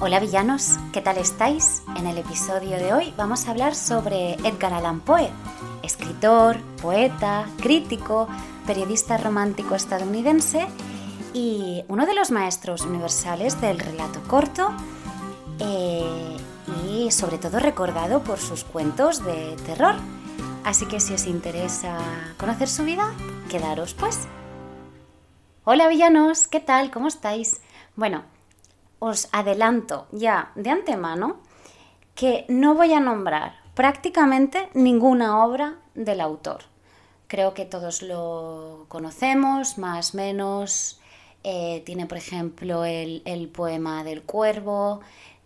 Hola villanos, ¿qué tal estáis? En el episodio de hoy vamos a hablar sobre Edgar Allan Poe, escritor, poeta, crítico, periodista romántico estadounidense y uno de los maestros universales del relato corto eh, y sobre todo recordado por sus cuentos de terror. Así que si os interesa conocer su vida, quedaros pues. Hola villanos, ¿qué tal? ¿Cómo estáis? Bueno, os adelanto ya de antemano que no voy a nombrar prácticamente ninguna obra del autor. Creo que todos lo conocemos, más o menos. Eh, tiene, por ejemplo, el, poema del cuervo,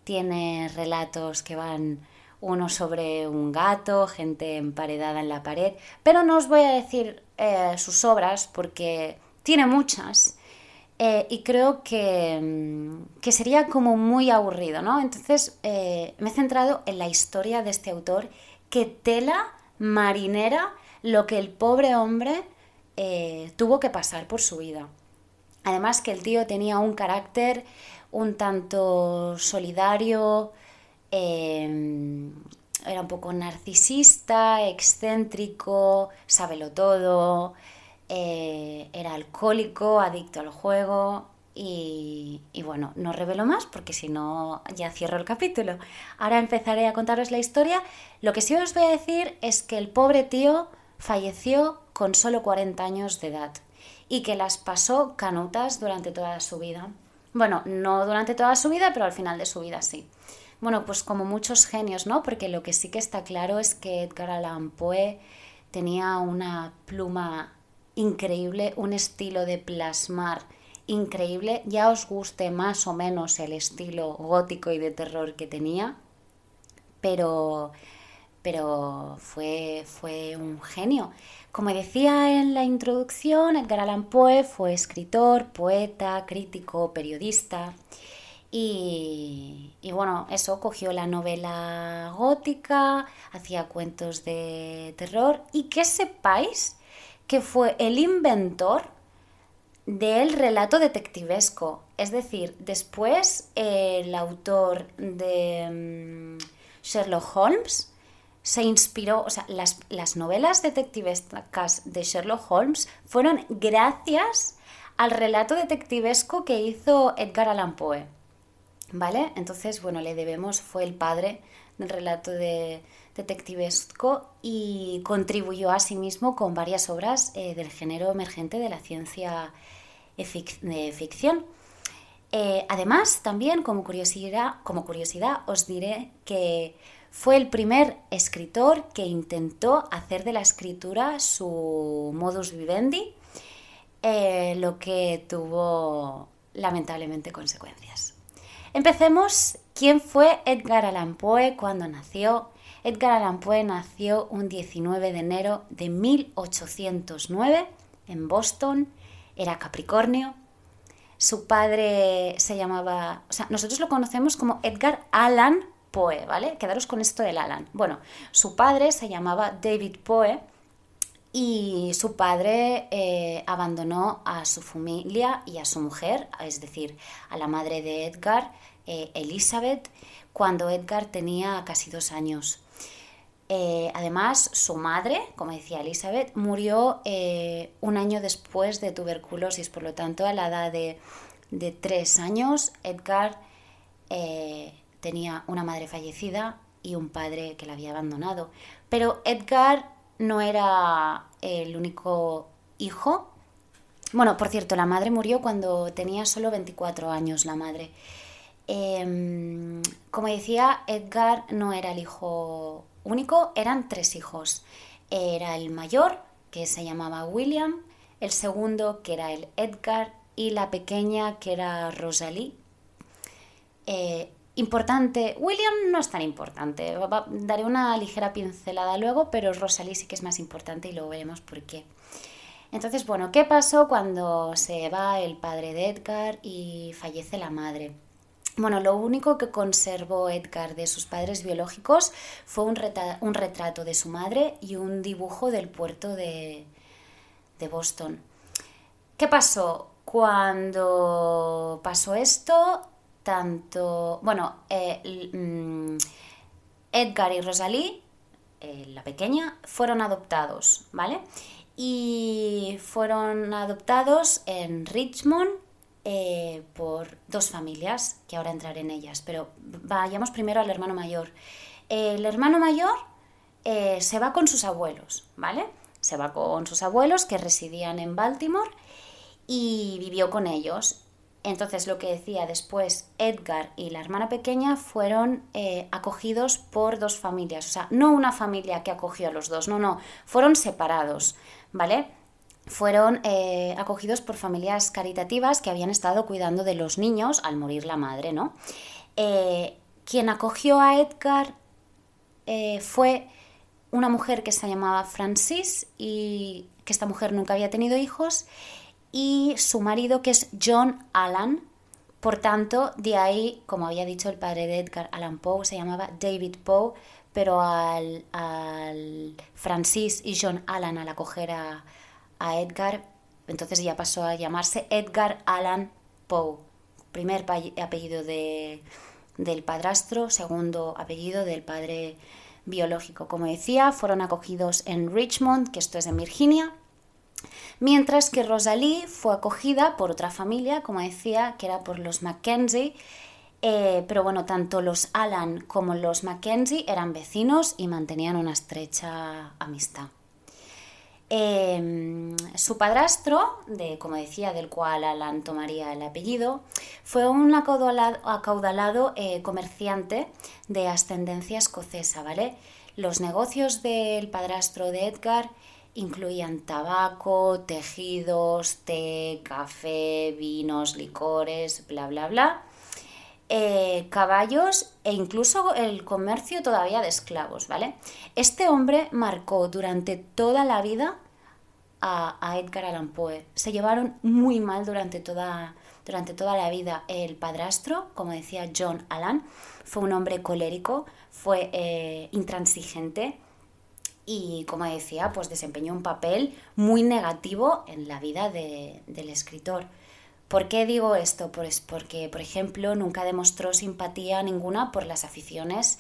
tiene relatos que van uno sobre un gato, gente emparedada en la pared, pero no os voy a decir eh, sus obras porque tiene muchas eh, y creo mm, que, sería como muy aburrido, ¿no? Entonces eh, me he centrado en la historia de este autor, que tela marinera lo que el pobre hombre eh, tuvo que pasar por su vida. Además que el tío tenía un carácter un tanto solidario, em, era un poco narcisista, excéntrico, sábelo todo, eh, era alcohólico, adicto al juego y, bueno, no revelo más porque si no ya cierro el capítulo. Ahora empezaré a contaros la historia. Lo que sí os voy a decir es que el pobre tío falleció con solo 40 años de edad y que las pasó canutas durante toda su vida. Bueno, no durante toda su vida, pero al final de su vida sí. Bueno, pues como muchos genios, ¿no? Porque lo que sí que está claro es que Edgar Allan Poe tenía una pluma increíble, un estilo de plasmar increíble, ya os guste más o menos el estilo gótico y de terror que tenía, pero, pero fue, fue un genio. Como decía en la introducción, Edgar Allan Poe fue escritor, poeta, crítico, periodista. Y, y, bueno, eso cogió la novela gótica, hacía cuentos de terror y que sepáis que fue el inventor del relato detectivesco. Es decir, después el autor de mm, Sherlock Holmes se inspiró, o sea, las, las novelas detectivescas de Sherlock Holmes fueron gracias al relato detectivesco que hizo Edgar Allan Poe. ¿Vale? Entonces, bueno, le debemos, fue el padre del relato de, detectivesco y contribuyó asimismo con varias obras eh, del género emergente de la ciencia de ficción. Eh, además, también como curiosidad, os diré que fue el primer escritor que intentó hacer de la escritura su modus vivendi, eh, lo que tuvo lamentablemente consecuencias. Empecemos. ¿Quién fue Edgar Allan Poe cuando nació? Edgar Allan Poe nació un 19 de enero de 1809 en Boston, era Capricornio. Su padre se llamaba, o sea, nosotros lo conocemos como Edgar Allan Poe, ¿vale? Quedaros con esto del Allan. Bueno, su padre se llamaba David Poe y su padre eh, abandonó a su familia y a su mujer, es decir, a la madre de Edgar, eh, Elizabeth, cuando Edgar tenía casi dos años. Eh, además, su madre, como decía Elizabeth, murió eh, un año después de tuberculosis, por lo tanto, a la edad de, tres años, Edgar eh, tenía una madre fallecida y un padre que la había abandonado. Pero Edgar no era el único hijo. Bueno, por cierto, la madre murió cuando tenía solo 24 años, la madre. Em, como decía, Edgar no era el hijo único eran tres hijos. Era el mayor, que se llamaba William, el segundo, que era el Edgar, y la pequeña, que era Rosalie. Eh, importante, William no es tan importante, daré una ligera pincelada luego, pero Rosalie sí que es más importante y luego veremos por qué. Entonces, bueno, ¿qué pasó cuando se va el padre de Edgar y fallece la madre? Bueno, lo único que conservó Edgar de sus padres biológicos fue un, retrato de su madre y un dibujo del puerto de, Boston. ¿Qué pasó? Cuando pasó esto, tanto, bueno, eh, mm, Edgar y Rosalie, eh, la pequeña, fueron adoptados, ¿vale? Y fueron adoptados en Richmond eh, por dos familias, que ahora entraré en ellas, pero vayamos primero al hermano mayor. El hermano mayor se va con sus abuelos, ¿vale? Se va con sus abuelos que residían en Baltimore y vivió con ellos. Entonces, lo que decía después, Edgar y la hermana pequeña fueron eh, acogidos por dos familias. O sea, no una familia que acogió a los dos, no, no, fueron separados, ¿vale? Fueron eh, acogidos por familias caritativas que habían estado cuidando de los niños al morir la madre, ¿no? Eh, quien acogió a Edgar fue una mujer que se llamaba Francis y que esta mujer nunca había tenido hijos y su marido que es John Allan. Por tanto, de ahí, como había dicho el padre de Edgar Allan Poe, se llamaba David Poe, pero al, Francis y John Allan al acoger a, Edgar, entonces ya pasó a llamarse Edgar Allan Poe. Primer apellido de, del padrastro, segundo apellido del padre biológico. Como decía, fueron acogidos en Richmond, que esto es en Virginia, Mientras que Rosalie fue acogida por otra familia, como decía, que era por los Mackenzie, eh, pero bueno, tanto los Alan como los Mackenzie eran vecinos y mantenían una estrecha amistad. Em, su padrastro, de, como decía, del cual Alan tomaría el apellido, fue un acaudalado, eh, comerciante de ascendencia escocesa, ¿vale? Los negocios del padrastro de Edgar incluían tabaco, tejidos, té, café, vinos, licores, bla, bla, bla, eh, caballos e incluso el comercio todavía de esclavos, ¿vale? Este hombre marcó durante toda la vida a, Edgar Allan Poe. Se llevaron muy mal durante toda, durante toda la vida. El padrastro, como decía John Allan, fue un hombre colérico, fue eh, intransigente, y como decía, pues desempeñó un papel muy negativo en la vida del escritor. ¿Por qué digo esto? Pues porque, por ejemplo, nunca demostró simpatía ninguna por las aficiones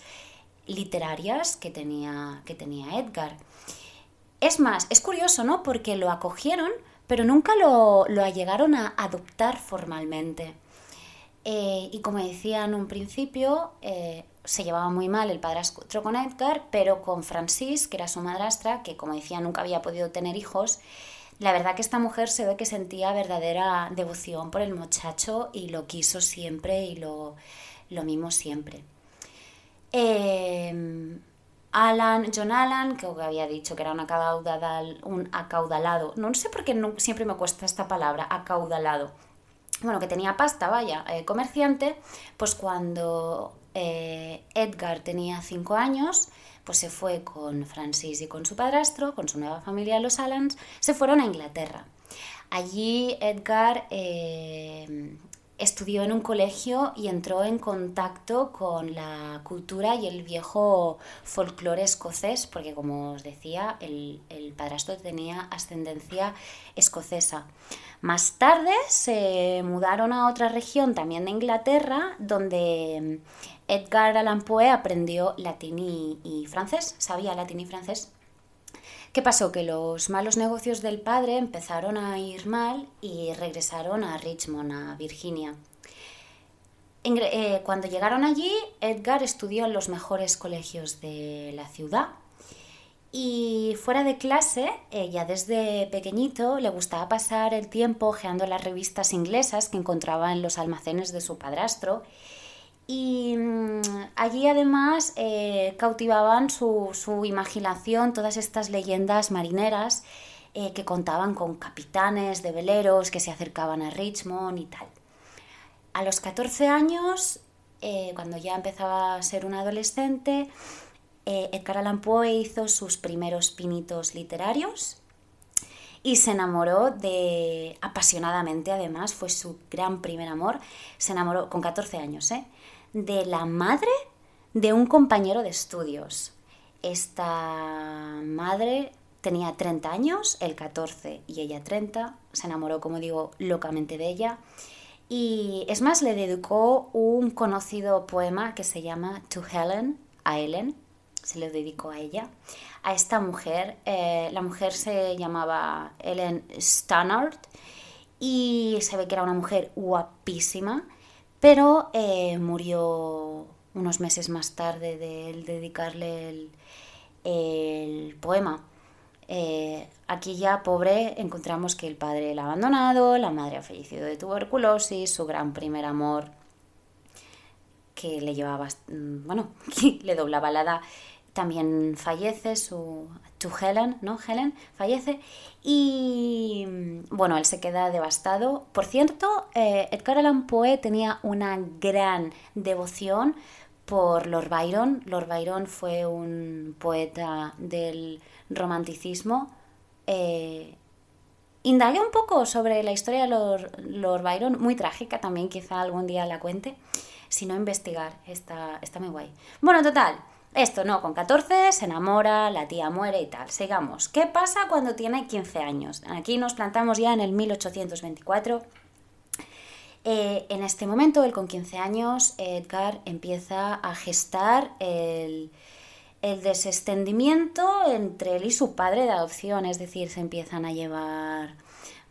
literarias que tenía, que tenía Edgar. Es más, es curioso, ¿no? Porque lo acogieron, pero nunca lo, lo llegaron a adoptar formalmente. Eh, y como decía en un principio, eh, se llevaba muy mal el padrastro con Edgar, pero con Francis, que era su madrastra, que como decía nunca había podido tener hijos, la verdad que esta mujer se ve que sentía verdadera devoción por el muchacho y lo quiso siempre y lo, lo mimó siempre. Em, Alan, John Alan, que había dicho que era un acaudalado, no sé por qué siempre me cuesta esta palabra, acaudalado, bueno, que tenía pasta, vaya, eh, comerciante, pues cuando eh, Edgar tenía cinco años, pues se fue con Francis y con su padrastro, con su nueva familia, los Allans, se fueron a Inglaterra. Allí Edgar eh, estudió en un colegio y entró en contacto con la cultura y el viejo folclore escocés, porque como os decía, el, el padrastro tenía ascendencia escocesa. Más tarde se mudaron a otra región también de Inglaterra, donde Edgar Allan Poe aprendió latín y, francés, sabía latín y francés. ¿Qué pasó? Que los malos negocios del padre empezaron a ir mal y regresaron a Richmond, a Virginia. Eh, cuando llegaron allí, Edgar estudió en los mejores colegios de la ciudad y fuera de clase, ya desde pequeñito le gustaba pasar el tiempo ojeando las revistas inglesas que encontraba en los almacenes de su padrastro y mm, allí además eh, cautivaban su, imaginación todas estas leyendas marineras eh, que contaban con capitanes de veleros que se acercaban a Richmond y tal. A los 14 años, eh, cuando ya empezaba a ser un adolescente, Edgar Allan Poe hizo sus primeros pinitos literarios y se enamoró de apasionadamente además fue su gran primer amor se enamoró con 14 años ¿eh? De la madre de un compañero de estudios. Esta madre tenía 30 años, él 14 y ella 30, se enamoró, como digo, locamente de ella Y es más, le dedicó un conocido poema que se llama To Helen, a Helen, se lo dedicó a ella, a esta mujer. Eh, la mujer se llamaba Helen Stannard y se ve que era una mujer guapísima, pero eh, murió unos meses más tarde de dedicarle el poema. Eh, aquí ya, pobre, encontramos que el padre la ha abandonado, la madre ha fallecido de tuberculosis, su gran primer amor, que le llevaba, mm, bueno, le doblaba la edad, también fallece, su, tu Helen, ¿no? Helen fallece y, mm, bueno, él se queda devastado. Por cierto, eh, Edgar Allan Poe tenía una gran devoción por Lord Byron. Lord Byron fue un poeta del romanticismo, eh, indagué un poco sobre la historia de Lord, Byron, muy trágica también, quizá algún día la cuente, si no investigar, está, está muy guay. Bueno, total, esto no, con 14 se enamora, la tía muere y tal. Sigamos. ¿Qué pasa cuando tiene 15 años? Aquí nos plantamos ya en el 1824. Eh, en este momento, él con 15 años, Edgar empieza a gestar el, el desestendimiento entre él y su padre de adopción, es decir, se empiezan a llevar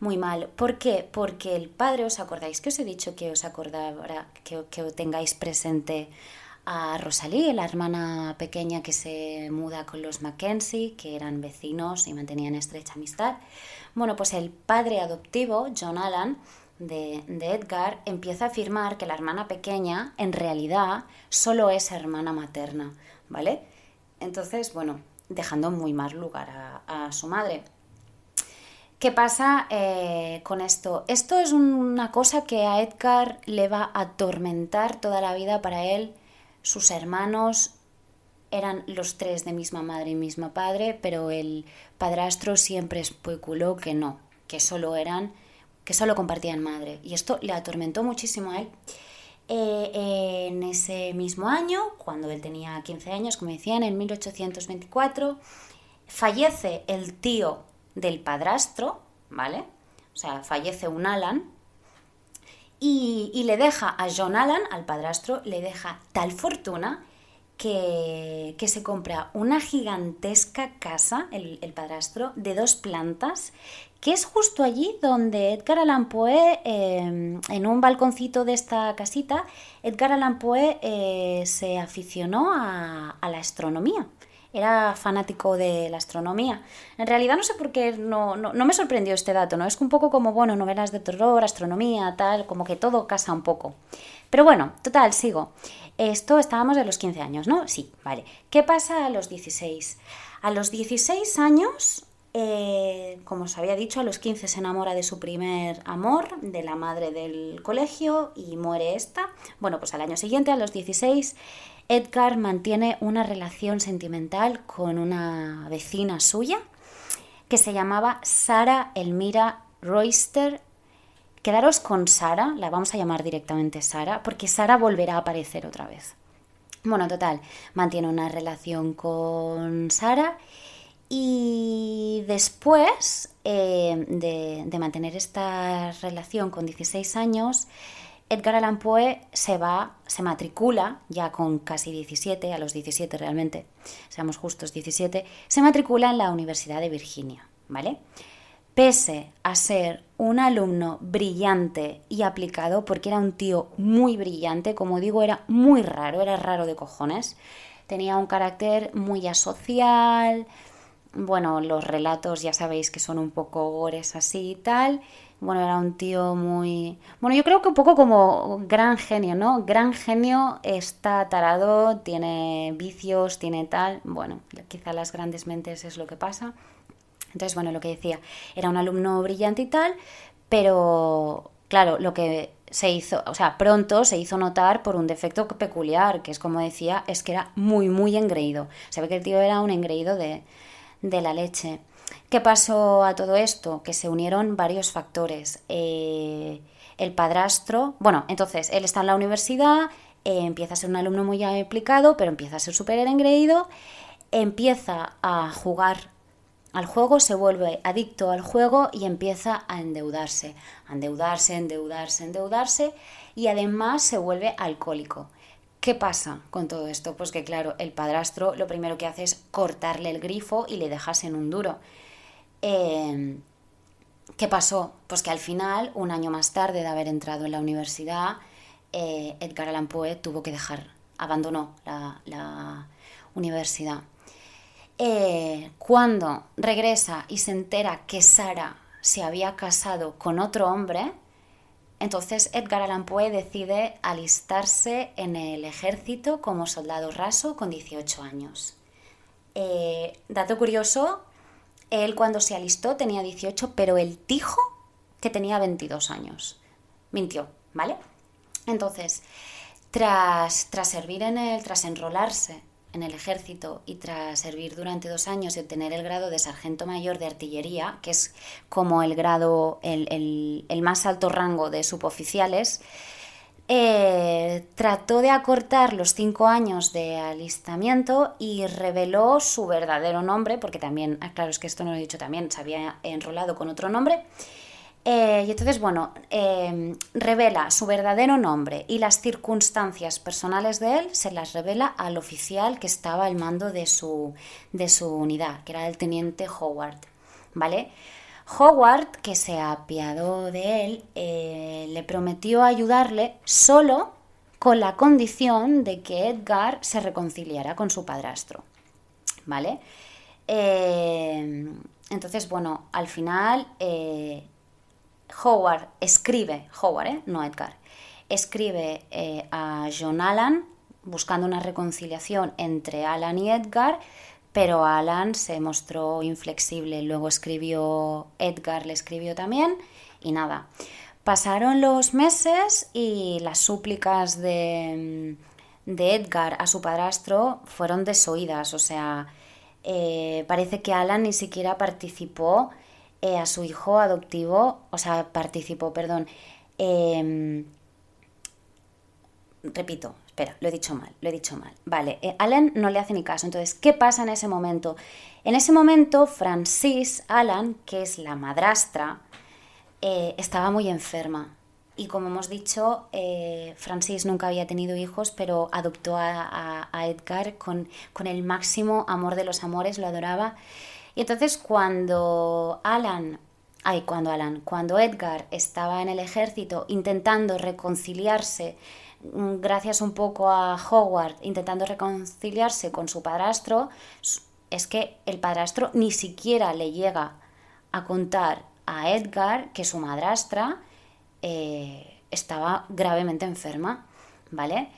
muy mal. ¿Por qué? Porque el padre, ¿os acordáis que os he dicho que os acordara, que, que tengáis presente a Rosalie, la hermana pequeña que se muda con los Mackenzie, que eran vecinos y mantenían estrecha amistad? Bueno, pues el padre adoptivo, John Allan, de, Edgar empieza a afirmar que la hermana pequeña en realidad solo es hermana materna, ¿vale? Entonces, bueno, dejando muy mal lugar a, su madre. ¿Qué pasa eh, con esto? Esto es una cosa que a Edgar le va a atormentar toda la vida para él. Sus hermanos eran los tres de misma madre y mismo padre, pero el padrastro siempre especuló que no, que solo eran, que solo compartían madre. Y esto le atormentó muchísimo a él. Eh, en ese mismo año, cuando él tenía 15 años, como decían, en 1824, fallece el tío del padrastro, ¿vale? O sea, fallece un Alan y, le deja a John Alan, al padrastro, le deja tal fortuna que, se compra una gigantesca casa, el, el, padrastro, de dos plantas que es justo allí donde Edgar Allan Poe, em, en un balconcito de esta casita, Edgar Allan Poe eh, se aficionó a, la astronomía. Era fanático de la astronomía. En realidad no sé por qué no, no, me sorprendió este dato, ¿no? Es un poco como, bueno, novelas de terror, astronomía, tal, como que todo casa un poco. Pero bueno, total, sigo. Esto estábamos de los 15 años, ¿no? Sí, vale. ¿Qué pasa a los 16? A los 16 años eh, como os había dicho, a los 15 se enamora de su primer amor, de la madre del colegio, y muere esta. Bueno, pues al año siguiente, a los 16, Edgar mantiene una relación sentimental con una vecina suya que se llamaba Sara Elmira Royster. Quedaros con Sara, la vamos a llamar directamente Sara, porque Sara volverá a aparecer otra vez. Bueno, total, mantiene una relación con Sara y después eh, de, mantener esta relación con 16 años, Edgar Allan Poe se va, se matricula, ya con casi 17, a los 17 realmente, seamos justos, 17, se matricula en la Universidad de Virginia, ¿vale? Pese a ser un alumno brillante y aplicado, porque era un tío muy brillante, como digo, era muy raro, era raro de cojones, tenía un carácter muy asocial, bueno, los relatos ya sabéis que son un poco gores así y tal. Bueno, era un tío muy... Bueno, yo creo que un poco como gran genio, ¿no? Gran genio, está tarado, tiene vicios, tiene tal. Bueno, quizá las grandes mentes es lo que pasa. Entonces, bueno, lo que decía, era un alumno brillante y tal, pero claro, lo que se hizo, o sea, pronto se hizo notar por un defecto peculiar, que es como decía, es que era muy, muy engreído. Se ve que el tío era un engreído de, de la leche. ¿Qué pasó a todo esto? Que se unieron varios factores. Eh, el padrastro, bueno, entonces él está en la universidad, eh, empieza a ser un alumno muy aplicado, pero empieza a ser súper engreído, empieza a jugar al juego, se vuelve adicto al juego y empieza a endeudarse, a endeudarse, endeudarse, endeudarse y además se vuelve alcohólico. ¿Qué pasa con todo esto? Pues que claro, el padrastro lo primero que hace es cortarle el grifo y le dejas en un duro. Em, ¿Qué pasó? Pues que al final, un año más tarde de haber entrado en la universidad, eh, Edgar Allan Poe tuvo que dejar, abandonó la, universidad. Eh, cuando regresa y se entera que Sara se había casado con otro hombre, entonces Edgar Allan Poe decide alistarse en el ejército como soldado raso con 18 años. Eh, dato curioso, él cuando se alistó tenía 18, pero él dijo que tenía 22 años. Mintió, ¿vale? Entonces, tras, tras servir en el, tras enrolarse en el ejército y tras servir durante dos años y obtener el grado de sargento mayor de artillería, que es como el grado, el, el más alto rango de suboficiales, eh, trató de acortar los cinco años de alistamiento y reveló su verdadero nombre, porque también, ah, claro, es que esto no lo he dicho también, se había enrolado con otro nombre. Eh, y entonces, bueno, em, revela su verdadero nombre y las circunstancias personales de él se las revela al oficial que estaba al mando de su, de su unidad, que era el teniente Howard, ¿vale? Howard, que se apiadó de él, eh, le prometió ayudarle solo con la condición de que Edgar se reconciliara con su padrastro. ¿Vale? Eh, entonces, bueno, al final eh, Howard escribe, Howard, no Edgar, escribe a John Allan buscando una reconciliación entre Alan y Edgar pero Alan se mostró inflexible. Luego escribió, Edgar le escribió también y nada. Pasaron los meses y las súplicas de, de Edgar a su padrastro fueron desoídas. O sea, eh, parece que Alan ni siquiera participó eh, a su hijo adoptivo, o sea, participó, perdón. Em, repito, Espera, lo he dicho mal, lo he dicho mal. Vale, eh, Alan no le hace ni caso. Entonces, ¿qué pasa en ese momento? En ese momento, Francis Alan, que es la madrastra, eh, estaba muy enferma. Y como hemos dicho, Francis nunca había tenido hijos, pero adoptó a, Edgar con, con, el máximo amor de los amores, lo adoraba. Y entonces cuando Alan, ay, cuando Alan, cuando Edgar estaba en el ejército intentando reconciliarse Mm, gracias un poco a Howard intentando reconciliarse con su padrastro, es que el padrastro ni siquiera le llega a contar a Edgar que su madrastra eh, estaba gravemente enferma, ¿vale?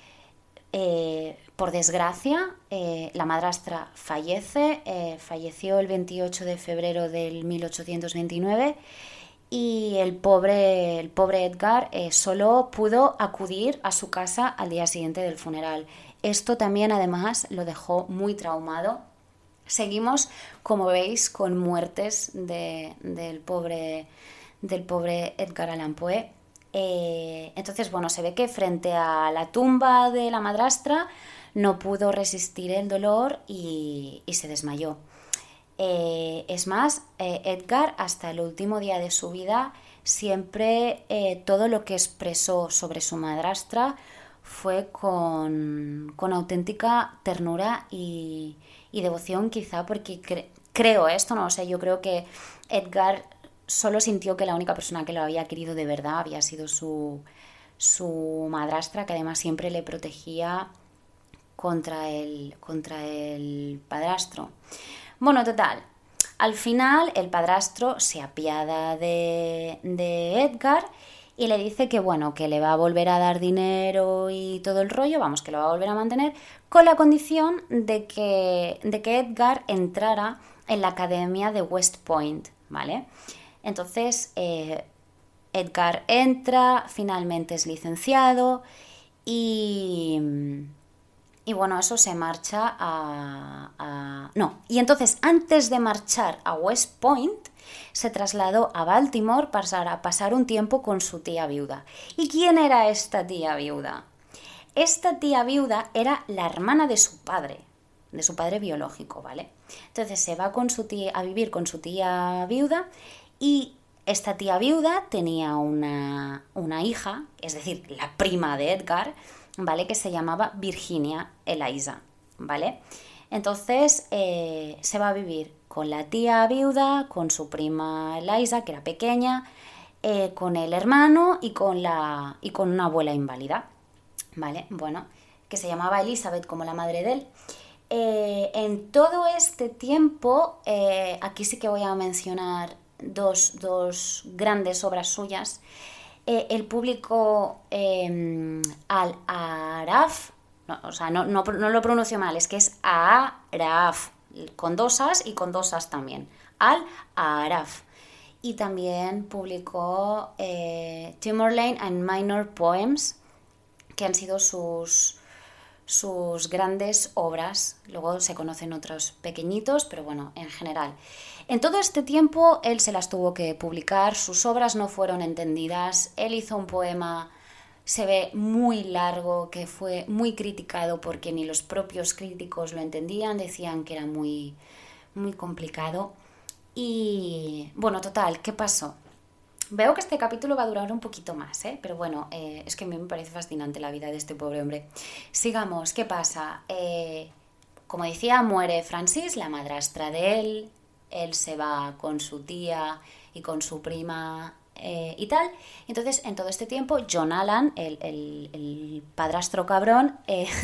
Eh, por desgracia, eh, la madrastra fallece, falleció el 28 de febrero del 1829 y el pobre, el pobre Edgar eh, solo pudo acudir a su casa al día siguiente del funeral. Esto también además lo dejó muy traumado. Seguimos, como veis, con muertes del, pobre, del pobre Edgar Allan Poe. Eh, entonces, bueno, se ve que frente a la tumba de la madrastra no pudo resistir el dolor y se desmayó. Eh, es más, eh, Edgar hasta el último día de su vida siempre eh, todo lo que expresó sobre su madrastra fue con, auténtica ternura y, devoción quizá porque creo esto, no sé, yo creo que Edgar solo sintió que la única persona que lo había querido de verdad había sido su, su madrastra, que además siempre le protegía contra el, contra el padrastro. Bueno, total. Al final el padrastro se apiada de, Edgar y le dice que bueno, que le va a volver a dar dinero y todo el rollo, vamos, que lo va a volver a mantener, con la condición de que, de que Edgar entrara en la academia de West Point, ¿vale? Entonces, eh, Edgar entra, finalmente es licenciado y y bueno, eso se marcha a, No, y entonces antes de marchar a West Point, se trasladó a Baltimore para pasar un tiempo con su tía viuda. ¿Y quién era esta tía viuda? Esta tía viuda era la hermana de su padre, de su padre biológico, ¿vale? Entonces se va con su tía, a vivir con su tía viuda y esta tía viuda tenía una, una hija, es decir, la prima de Edgar, ¿vale? Que se llamaba Virginia Eliza, ¿vale? Entonces eh, se va a vivir con la tía viuda, con su prima Eliza, que era pequeña, eh, con el hermano y con, la, y con una abuela inválida, ¿vale? Bueno, que se llamaba Elizabeth como la madre de él. Eh, en todo este tiempo, aquí sí que voy a mencionar dos, dos grandes obras suyas. El público Al-Araf, o sea, no, no, lo pronuncio mal, es que es Araf, con dos as y con dos as también. Al-Araf. Y también publicó eh, Timorlane and Minor Poems, que han sido sus, sus grandes obras. Luego se conocen otros pequeñitos, pero bueno, en general. En todo este tiempo él se las tuvo que publicar, sus obras no fueron entendidas, él hizo un poema se ve muy largo, que fue muy criticado porque ni los propios críticos lo entendían, decían que era muy, muy complicado. Y bueno, total, ¿qué pasó? Veo que este capítulo va a durar un poquito más, ¿eh? pero bueno, eh, es que a mí me parece fascinante la vida de este pobre hombre. Sigamos, ¿qué pasa? Eh, como decía, muere Francis, la madrastra de él, él se va con su tía y con su prima eh, y tal. Entonces, en todo este tiempo, John Allan, el, padrastro cabrón,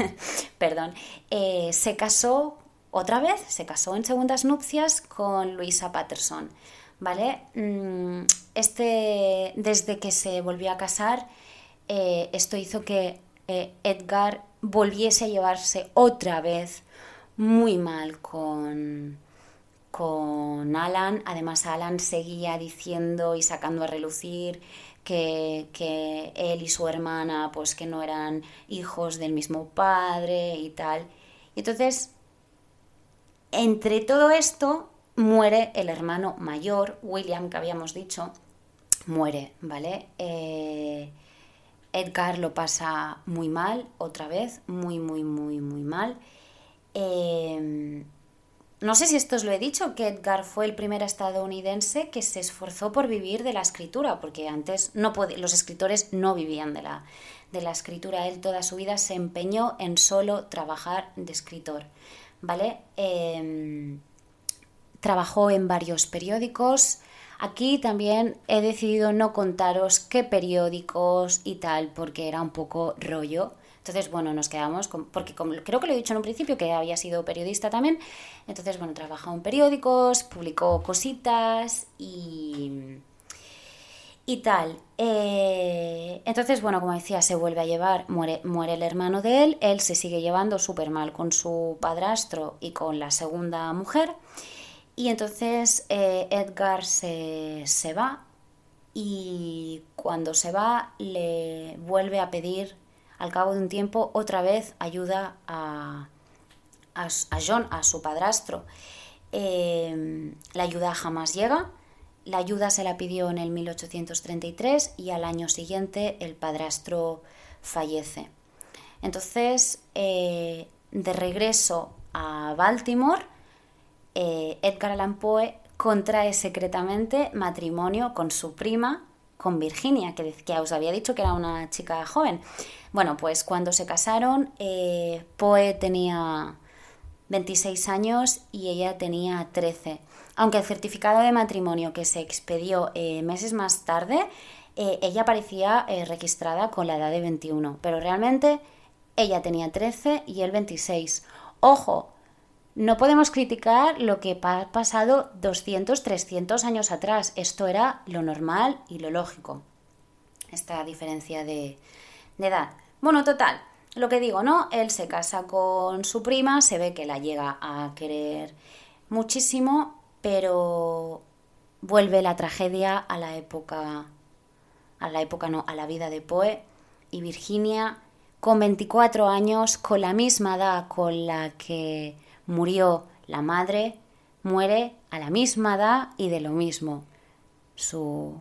perdón, se casó otra vez, se casó en segundas nupcias con Luisa Patterson. ¿Vale? Mm, este, desde que se volvió a casar, esto hizo que Edgar volviese a llevarse otra vez muy mal con, con Alan. Además, Alan seguía diciendo y sacando a relucir que, él y su hermana, pues que no eran hijos del mismo padre y tal. Entonces, entre todo esto, muere el hermano mayor, William, que habíamos dicho, muere, ¿vale? Eh, Edgar lo pasa muy mal, otra vez, muy, muy, muy, muy mal. Eh, no sé si esto os lo he dicho, que Edgar fue el primer estadounidense que se esforzó por vivir de la escritura, porque antes no los escritores no vivían de la, de la escritura. Él toda su vida se empeñó en solo trabajar de escritor. ¿Vale? Em, trabajó en varios periódicos. Aquí también he decidido no contaros qué periódicos y tal, porque era un poco rollo. Entonces, bueno, nos quedamos, con, porque como, creo que lo he dicho en un principio, que había sido periodista también. Entonces, bueno, trabajó en periódicos, publicó cositas y, y tal. Eh, entonces, bueno, como decía, se vuelve a llevar, muere, muere el hermano de él, él se sigue llevando súper mal con su padrastro y con la segunda mujer. Y entonces eh, Edgar se, se va y cuando se va le vuelve a pedir al cabo de un tiempo otra vez ayuda a, a, John, a su padrastro. Eh, la ayuda jamás llega. La ayuda se la pidió en el 1833 y al año siguiente el padrastro fallece. Entonces, eh, de regreso a Baltimore, eh, Edgar Allan Poe contrae secretamente matrimonio con su prima, con Virginia, que, que os había dicho que era una chica joven. Bueno, pues cuando se casaron, eh, Poe tenía 26 años y ella tenía 13. Aunque el certificado de matrimonio que se expedió eh, meses más tarde, ella parecía registrada con la edad de 21, pero realmente ella tenía 13 y él 26. Ojo, no podemos criticar lo que ha pasado 200, 300 años atrás. Esto era lo normal y lo lógico. Esta diferencia de, de edad. Bueno, total, lo que digo, ¿no? Él se casa con su prima, se ve que la llega a querer muchísimo, pero vuelve la tragedia a la época, a la época no, a la vida de Poe y Virginia, con 24 años, con la misma edad con la que murió la madre, muere a la misma edad y de lo mismo. Su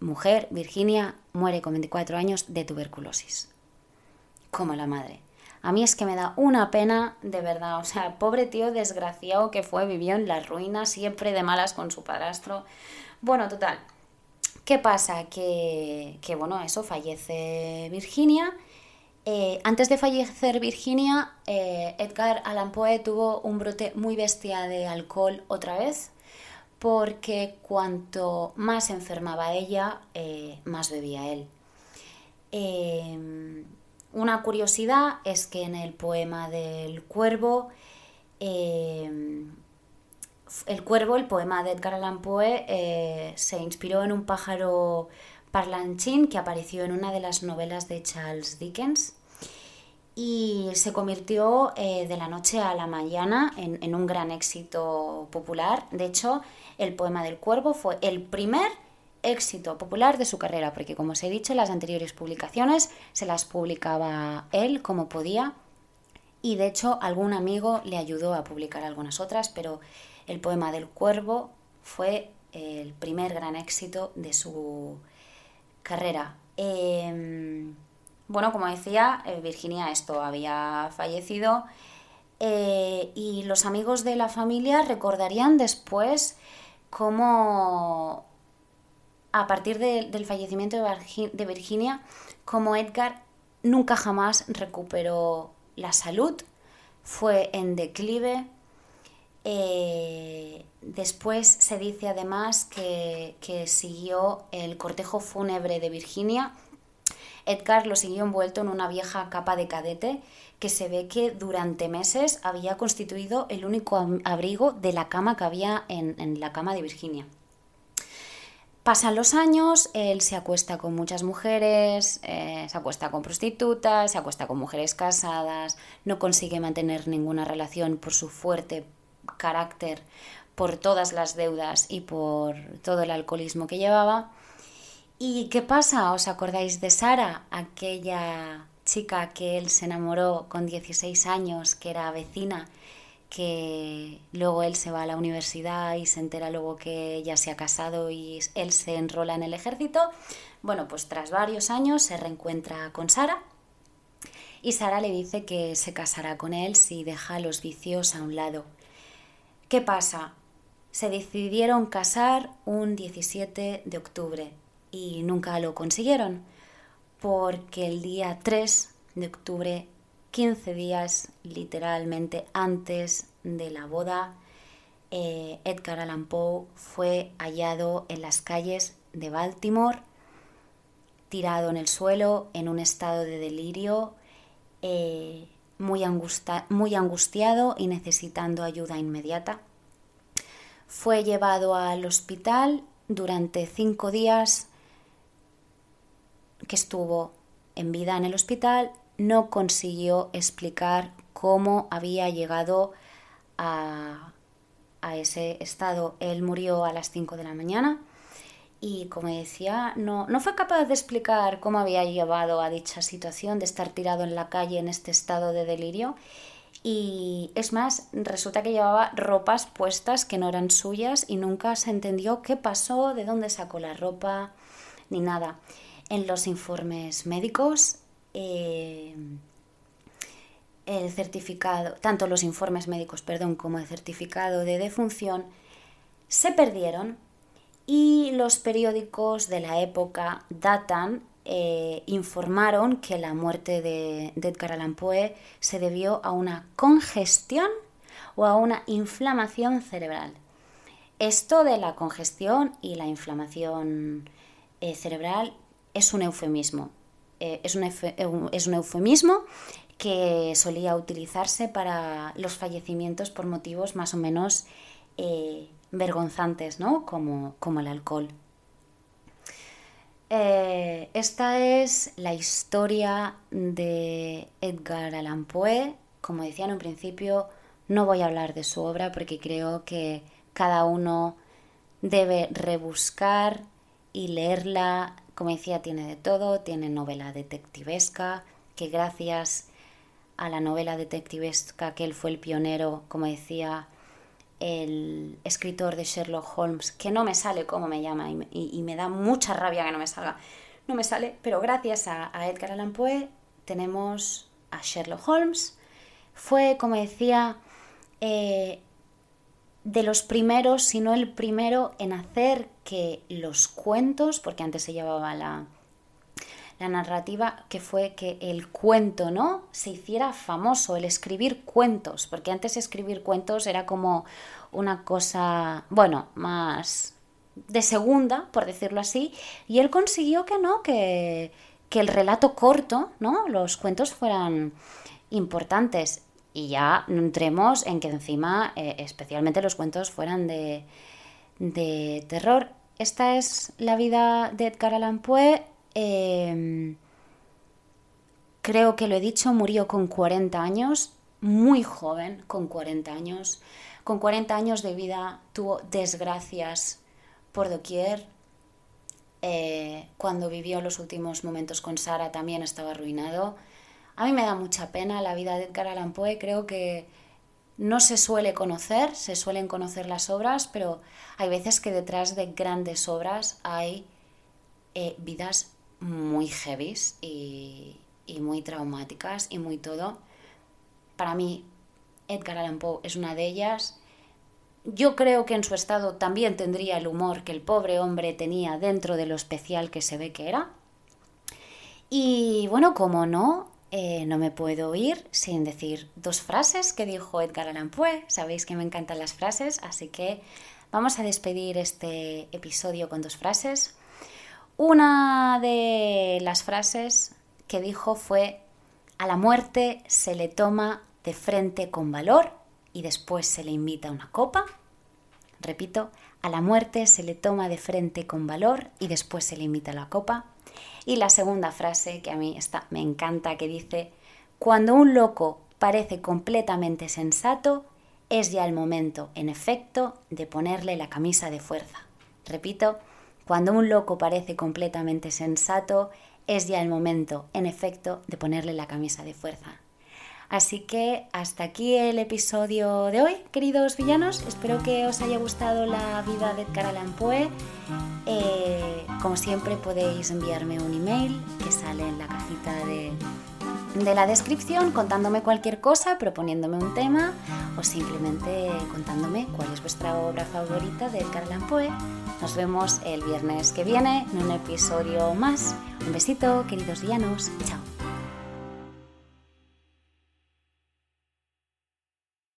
mujer, Virginia, muere con 24 años de tuberculosis, como la madre. A mí es que me da una pena, de verdad. O sea, pobre tío desgraciado que fue, vivió en la ruina, siempre de malas con su padrastro. Bueno, total. ¿Qué pasa? Que, que bueno, eso, fallece Virginia. Eh, antes de fallecer Virginia, eh, Edgar Allan Poe tuvo un brote muy bestia de alcohol otra vez, porque cuanto más enfermaba ella, eh, más bebía él. Una curiosidad es que en el poema del cuervo, el cuervo, el poema de Edgar Allan Poe, se inspiró en un pájaro parlanchín que apareció en una de las novelas de Charles Dickens y se convirtió eh, de la noche a la mañana en, en, un gran éxito popular. De hecho, el poema del cuervo fue el primer éxito popular de su carrera, porque como os he dicho, las anteriores publicaciones se las publicaba él como podía y de hecho algún amigo le ayudó a publicar algunas otras, pero el poema del cuervo fue el primer gran éxito de su carrera. Em, bueno, como decía, eh, Virginia esto había fallecido eh, y los amigos de la familia recordarían después cómo a partir del fallecimiento de Virginia, como Edgar nunca jamás recuperó la salud, fue en declive. Eh, después se dice además que, siguió el cortejo fúnebre de Virginia. Edgar lo siguió envuelto en una vieja capa de cadete que se ve que durante meses había constituido el único abrigo de la cama que había en la cama de Virginia. Pasan los años, él se acuesta con muchas mujeres, eh, se acuesta con prostitutas, se acuesta con mujeres casadas, no consigue mantener ninguna relación por su fuerte carácter, por todas las deudas y por todo el alcoholismo que llevaba. ¿Y qué pasa? ¿Os acordáis de Sara, aquella chica que él se enamoró con 16 años, que era vecina que luego él se va a la universidad y se entera luego que ella se ha casado y él se enrola en el ejército. Bueno, pues tras varios años se reencuentra con Sara y Sara le dice que se casará con él si deja los vicios a un lado. ¿Qué pasa? Se decidieron casar un 17 de octubre y nunca lo consiguieron porque el día 3 de octubre 15 días literalmente antes de la boda, eh, Edgar Allan Poe fue hallado en las calles de Baltimore, tirado en el suelo, en un estado de delirio, eh, muy, angustiado y necesitando ayuda inmediata. Fue llevado al hospital durante cinco días que estuvo en vida en el hospital no consiguió explicar cómo había llegado a, ese estado. Él murió a las 5 de la mañana y, como decía, no, no fue capaz de explicar cómo había llevado a dicha situación de estar tirado en la calle en este estado de delirio. Y es más, resulta que llevaba ropas puestas que no eran suyas y nunca se entendió qué pasó, de dónde sacó la ropa, ni nada. En los informes médicos eh, el certificado, tanto los informes médicos, perdón, como el certificado de defunción, se perdieron y los periódicos de la época datan, eh, informaron que la muerte de, de, Edgar Allan Poe se debió a una congestión o a una inflamación cerebral. Esto de la congestión y la inflamación eh, cerebral es un eufemismo. Eh, es, un es, un eufemismo que solía utilizarse para los fallecimientos por motivos más o menos eh, vergonzantes, ¿no? Como, como el alcohol. Eh, esta es la historia de Edgar Allan Poe. Como decía en un principio, no voy a hablar de su obra porque creo que cada uno debe rebuscar y leerla como decía, tiene de todo, tiene novela detectivesca, que gracias a la novela detectivesca que él fue el pionero, como decía el escritor de Sherlock Holmes, que no me sale cómo me llama y, me da mucha rabia que no me salga, no me sale, pero gracias a, Edgar Allan Poe tenemos a Sherlock Holmes. Fue, como decía, eh, de los primeros, si no el primero, en hacer que los cuentos, porque antes se llevaba la, la narrativa, que fue que el cuento, ¿no? Se hiciera famoso, el escribir cuentos, porque antes escribir cuentos era como una cosa, bueno, más de segunda, por decirlo así, y él consiguió que no, que, que el relato corto, ¿no? Los cuentos fueran importantes. Y ya entremos en que encima, eh, especialmente los cuentos, fueran de, de, terror. Esta es la vida de Edgar Allan Poe. Em, creo que lo he dicho, murió con 40 años, muy joven, con 40 años. Con 40 años de vida tuvo desgracias por doquier. Eh, cuando vivió los últimos momentos con Sara también estaba arruinado. A mí me da mucha pena la vida de Edgar Allan Poe, creo que no se suele conocer, se suelen conocer las obras, pero hay veces que detrás de grandes obras hay eh, vidas muy heavies y, y muy traumáticas y muy todo. Para mí, Edgar Allan Poe es una de ellas. Yo creo que en su estado también tendría el humor que el pobre hombre tenía dentro de lo especial que se ve que era. Y bueno, como no, eh, no me puedo ir sin decir dos frases que dijo Edgar Allan Poe. Sabéis que me encantan las frases, así que vamos a despedir este episodio con dos frases. Una de las frases que dijo fue, a la muerte se le toma de frente con valor y después se le invita a una copa. Repito, a la muerte se le toma de frente con valor y después se le invita a la copa. Y la segunda frase, que a mí me encanta, que dice, cuando un loco parece completamente sensato, es ya el momento, en efecto, de ponerle la camisa de fuerza. Repito, cuando un loco parece completamente sensato, es ya el momento, en efecto, de ponerle la camisa de fuerza. Así que hasta aquí el episodio de hoy, queridos villanos. Espero que os haya gustado la vida de Edgar Allan Poe. Eh, como siempre podéis enviarme un email que sale en la cajita de, de la descripción contándome cualquier cosa, proponiéndome un tema o simplemente contándome cuál es vuestra obra favorita de Edgar Allan. Nos vemos el viernes que viene en un episodio más. Un besito, queridos villanos. Chao.